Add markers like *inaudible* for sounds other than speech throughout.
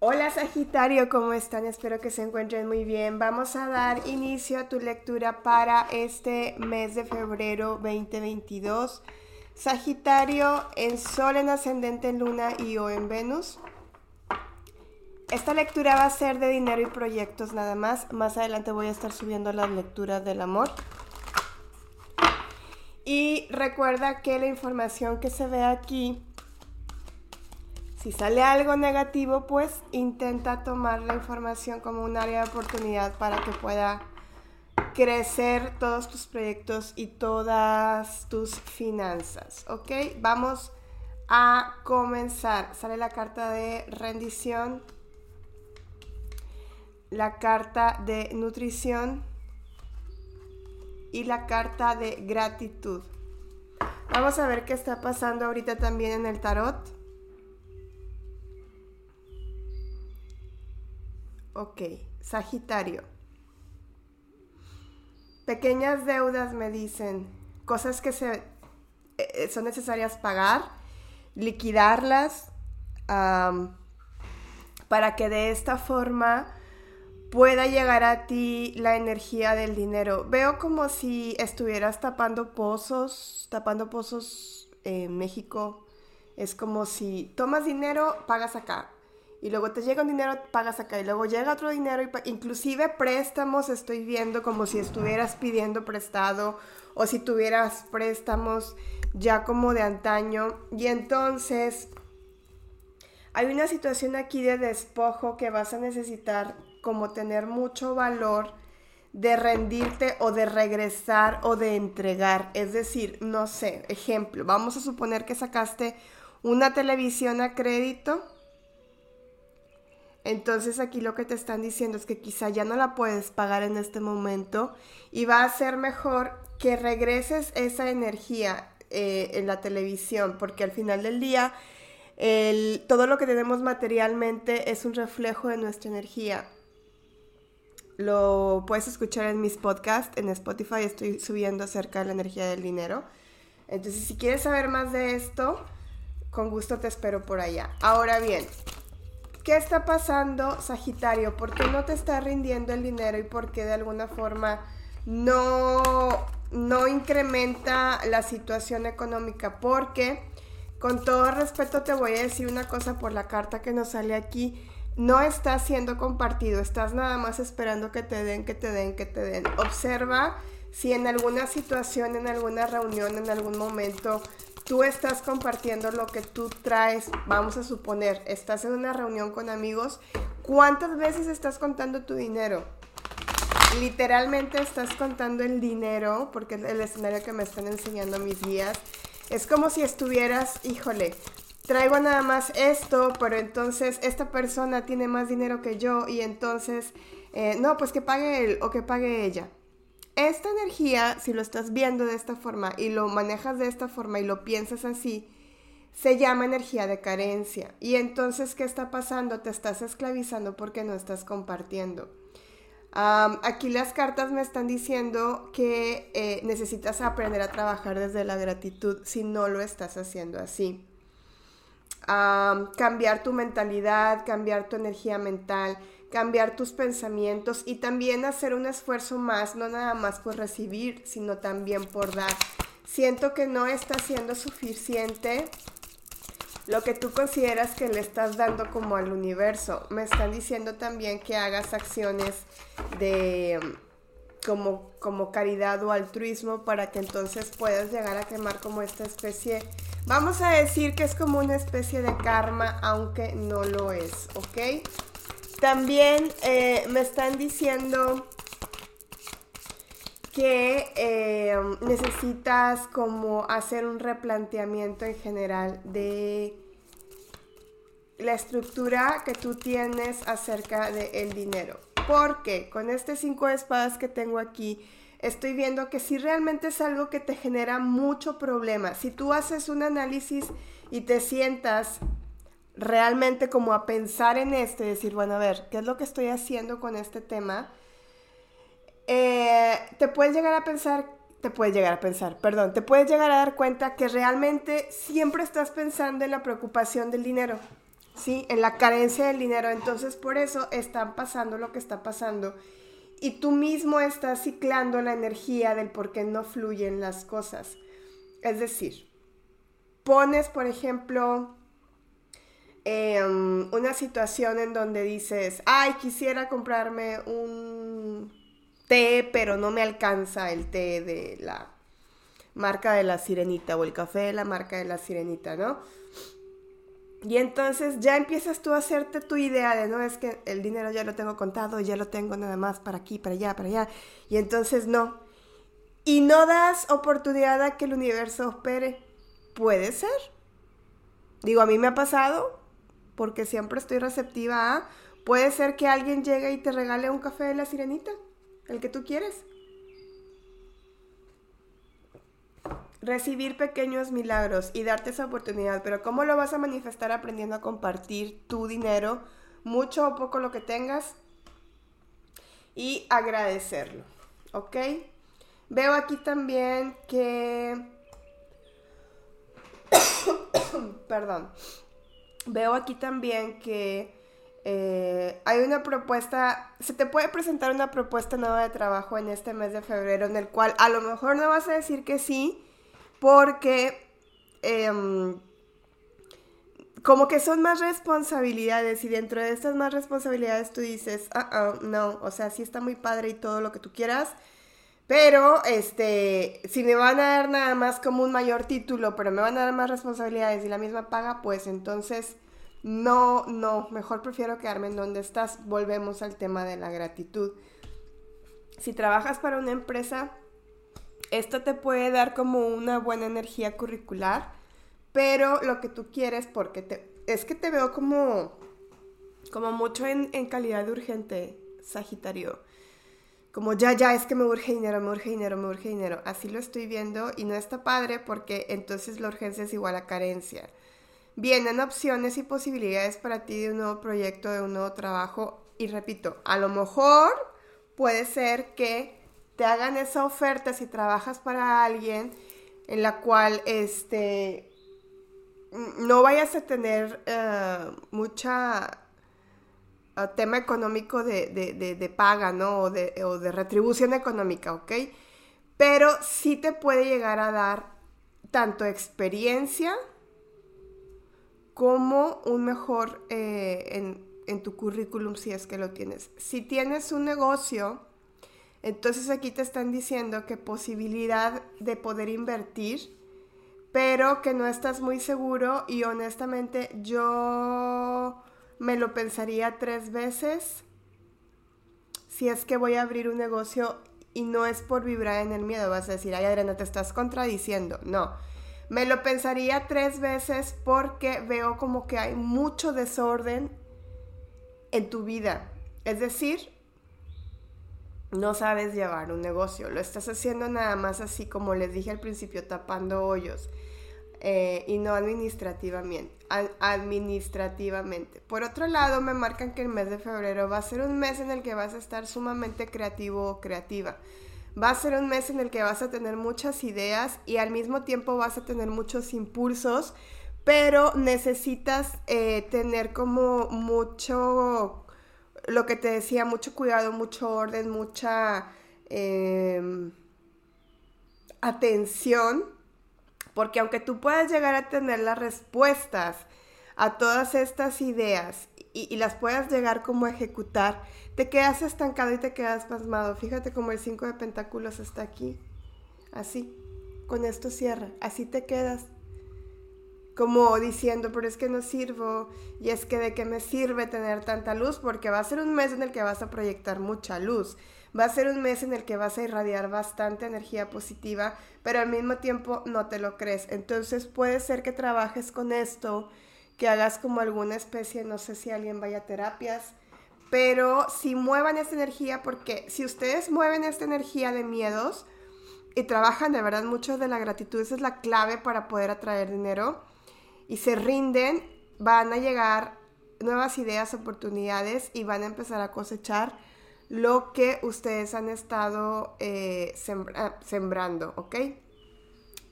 Hola Sagitario, ¿cómo están? Espero que se encuentren muy bien. Vamos a dar inicio a tu lectura para este mes de febrero 2022. Sagitario en Sol, en Ascendente, en Luna y o en Venus. Esta lectura va a ser de dinero y proyectos nada más. Más adelante voy a estar subiendo las lecturas del amor. Y recuerda que la información que se ve aquí si sale algo negativo, pues intenta tomar la información como un área de oportunidad para que pueda crecer todos tus proyectos y todas tus finanzas, ¿ok? Vamos a comenzar. Sale la carta de rendición, la carta de nutrición y la carta de gratitud. Vamos a ver qué está pasando ahorita también en el tarot. Ok, Sagitario. Pequeñas deudas me dicen, cosas que eh, son necesarias pagar, liquidarlas, para que de esta forma pueda llegar a ti la energía del dinero. Veo como si estuvieras tapando pozos, tapando pozos en México. Es como si tomas dinero, pagas acá, y luego te llega un dinero, pagas acá y luego llega otro dinero, y inclusive préstamos estoy viendo como si estuvieras pidiendo prestado o si tuvieras préstamos ya como de antaño y entonces hay una situación aquí de despojo que vas a necesitar como tener mucho valor de rendirte o de regresar o de entregar. Es decir, no sé, ejemplo, vamos a suponer que sacaste una televisión a crédito entonces aquí lo que te están diciendo es que quizá ya no la puedes pagar en este momento y va a ser mejor que regreses esa energía eh, en la televisión, porque al final del día todo lo que tenemos materialmente es un reflejo de nuestra energía. Lo puedes escuchar en mis podcasts, en Spotify estoy subiendo acerca de la energía del dinero. Entonces si quieres saber más de esto, con gusto te espero por allá. Ahora bien, ¿Qué está pasando, Sagitario? ¿Por qué no te está rindiendo el dinero y por qué de alguna forma no, no incrementa la situación económica? Porque, con todo respeto, te voy a decir una cosa por la carta que nos sale aquí. No está siendo compartido, estás nada más esperando que te den, que te den, que te den. Observa si en alguna situación, en alguna reunión, en algún momento tú estás compartiendo lo que tú traes, vamos a suponer, estás en una reunión con amigos, ¿cuántas veces estás contando tu dinero? Literalmente estás contando el dinero, porque es el escenario que me están enseñando mis guías. Es como si estuvieras, híjole, traigo nada más esto, pero entonces esta persona tiene más dinero que yo y entonces, eh, no, pues que pague él o que pague ella. Esta energía, si lo estás viendo de esta forma y lo manejas de esta forma y lo piensas así, se llama energía de carencia. Y entonces, ¿qué está pasando? Te estás esclavizando porque no estás compartiendo. aquí las cartas me están diciendo que eh, necesitas aprender a trabajar desde la gratitud si no lo estás haciendo así. cambiar tu mentalidad, cambiar tu energía mental, cambiar tus pensamientos y también hacer un esfuerzo más, no nada más por recibir, sino también por dar. Siento que no está siendo suficiente lo que tú consideras que le estás dando como al universo. Me están diciendo también que hagas acciones de como, como caridad o altruismo para que entonces puedas llegar a quemar como esta especie. Vamos a decir que es como una especie de karma, aunque no lo es, ¿ok? También eh, me están diciendo que eh, necesitas como hacer un replanteamiento en general de la estructura que tú tienes acerca del dinero. Porque con este cinco de espadas que tengo aquí, estoy viendo que si realmente es algo que te genera mucho problema, si tú haces un análisis y te sientas realmente como a pensar en esto y decir, bueno, a ver, ¿qué es lo que estoy haciendo con este tema? Eh, te puedes llegar a pensar, te puedes llegar a pensar, perdón, te puedes llegar a dar cuenta que realmente siempre estás pensando en la preocupación del dinero. ¿sí? En la carencia del dinero. Entonces por eso están pasando lo que está pasando. Y tú mismo estás ciclando la energía del por qué no fluyen las cosas. Es decir, pones, por ejemplo, em, una situación en donde dices, ay, quisiera comprarme un té, pero no me alcanza el té de la marca de la sirenita o el café de la marca de la sirenita, ¿no? Y entonces ya empiezas tú a hacerte tu idea de, no, es que el dinero ya lo tengo contado, ya lo tengo nada más para aquí, para allá, para allá. Y entonces no. Y no das oportunidad a que el universo opere. Puede ser. Digo, a mí me ha pasado, porque siempre estoy receptiva a, puede ser que alguien llegue y te regale un café de la sirenita, el que tú quieres. recibir pequeños milagros y darte esa oportunidad, pero ¿cómo lo vas a manifestar aprendiendo a compartir tu dinero, mucho o poco lo que tengas, y agradecerlo, ¿ok? Veo aquí también que... *coughs* Perdón. Veo aquí también que eh, hay una propuesta, se te puede presentar una propuesta nueva de trabajo en este mes de febrero en el cual a lo mejor no vas a decir que sí, porque em, como que son más responsabilidades y dentro de estas más responsabilidades tú dices, ah, ah, no, o sea, sí está muy padre y todo lo que tú quieras, pero este, si me van a dar nada más como un mayor título, pero me van a dar más responsabilidades y la misma paga, pues entonces no, no, mejor prefiero quedarme en donde estás. Volvemos al tema de la gratitud. Si trabajas para una empresa, esto te puede dar como una buena energía curricular, pero lo que tú quieres, porque te, es que te veo como, como mucho en, calidad de urgente, Sagitario. Como ya, ya, es que me urge dinero, me urge dinero, me urge dinero. Así lo estoy viendo y no está padre porque entonces la urgencia es igual a carencia. Vienen opciones y posibilidades para ti de un nuevo proyecto, de un nuevo trabajo. Y repito, a lo mejor puede ser que te hagan esa oferta si trabajas para alguien en la cual este no vayas a tener uh, mucha tema económico de, de, paga, ¿no? O de, o de, retribución económica, ¿ok? Pero sí te puede llegar a dar tanto experiencia como un mejor eh, en, en tu currículum si es que lo tienes. Si tienes un negocio, entonces aquí te están diciendo que posibilidad de poder invertir, pero que no estás muy seguro y honestamente yo me lo pensaría tres veces si es que voy a abrir un negocio y no es por vibrar en el miedo, vas a decir, ay Adriana, te estás contradiciendo. No, me lo pensaría tres veces porque veo como que hay mucho desorden en tu vida. Es decir, no sabes llevar un negocio, lo estás haciendo nada más así como les dije al principio, tapando hoyos eh, y no administrativamente, administrativamente. Por otro lado, me marcan que el mes de febrero va a ser un mes en el que vas a estar sumamente creativo o creativa. Va a ser un mes en el que vas a tener muchas ideas y al mismo tiempo vas a tener muchos impulsos, pero necesitas eh, tener como mucho lo que te decía, mucho cuidado, mucho orden, mucha em, atención, porque aunque tú puedas llegar a tener las respuestas a todas estas ideas y, las puedas llegar como a ejecutar, te quedas estancado y te quedas pasmado. Fíjate como el 5 de pentáculos está aquí, así, con esto cierra, así te quedas como diciendo, pero es que no sirvo y es que de qué me sirve tener tanta luz, porque va a ser un mes en el que vas a proyectar mucha luz, va a ser un mes en el que vas a irradiar bastante energía positiva, pero al mismo tiempo no te lo crees. Entonces puede ser que trabajes con esto, que hagas como alguna especie, no sé si alguien vaya a terapias, pero si muevan esta energía, porque si ustedes mueven esta energía de miedos y trabajan de verdad mucho de la gratitud, esa es la clave para poder atraer dinero y se rinden, van a llegar nuevas ideas, oportunidades y van a empezar a cosechar lo que ustedes han estado eh, sembrando, ¿ok?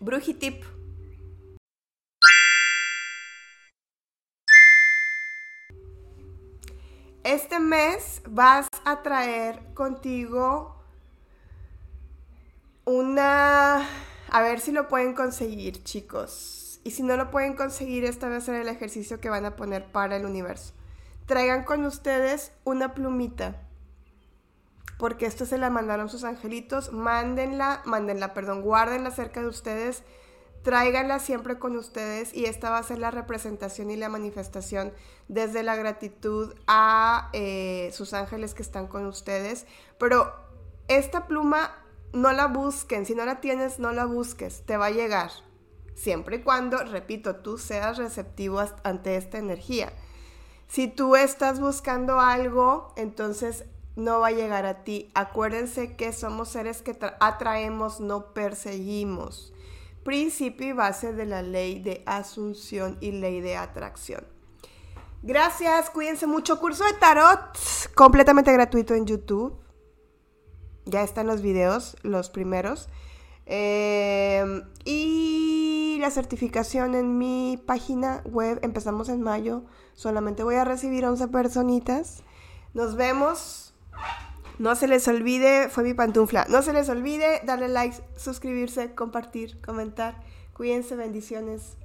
Brujitip este mes vas a traer contigo una... A ver si lo pueden conseguir, chicos. Y si no lo pueden conseguir, esta va a ser el ejercicio que van a poner para el universo. Traigan con ustedes una plumita. Porque esto se la mandaron sus angelitos. Mándenla, mándenla, perdón, guárdenla cerca de ustedes tráiganla siempre con ustedes y esta va a ser la representación y la manifestación desde la gratitud a eh, sus ángeles que están con ustedes. Pero esta pluma no la busquen, si no la tienes, no la busques, te va a llegar. Siempre y cuando, repito, tú seas receptivo ante esta energía. Si tú estás buscando algo, entonces no va a llegar a ti. Acuérdense que somos seres que atraemos, no perseguimos principio y base de la ley de asunción y ley de atracción. Gracias, cuídense mucho. Curso de tarot completamente gratuito en YouTube. Ya están los videos, los primeros. Eh, y la certificación en mi página web. Empezamos en mayo. Solamente voy a recibir 11 personitas. Nos vemos. No se les olvide, fue mi pantufla. No se les olvide darle like, suscribirse, compartir, comentar. Cuídense, bendiciones.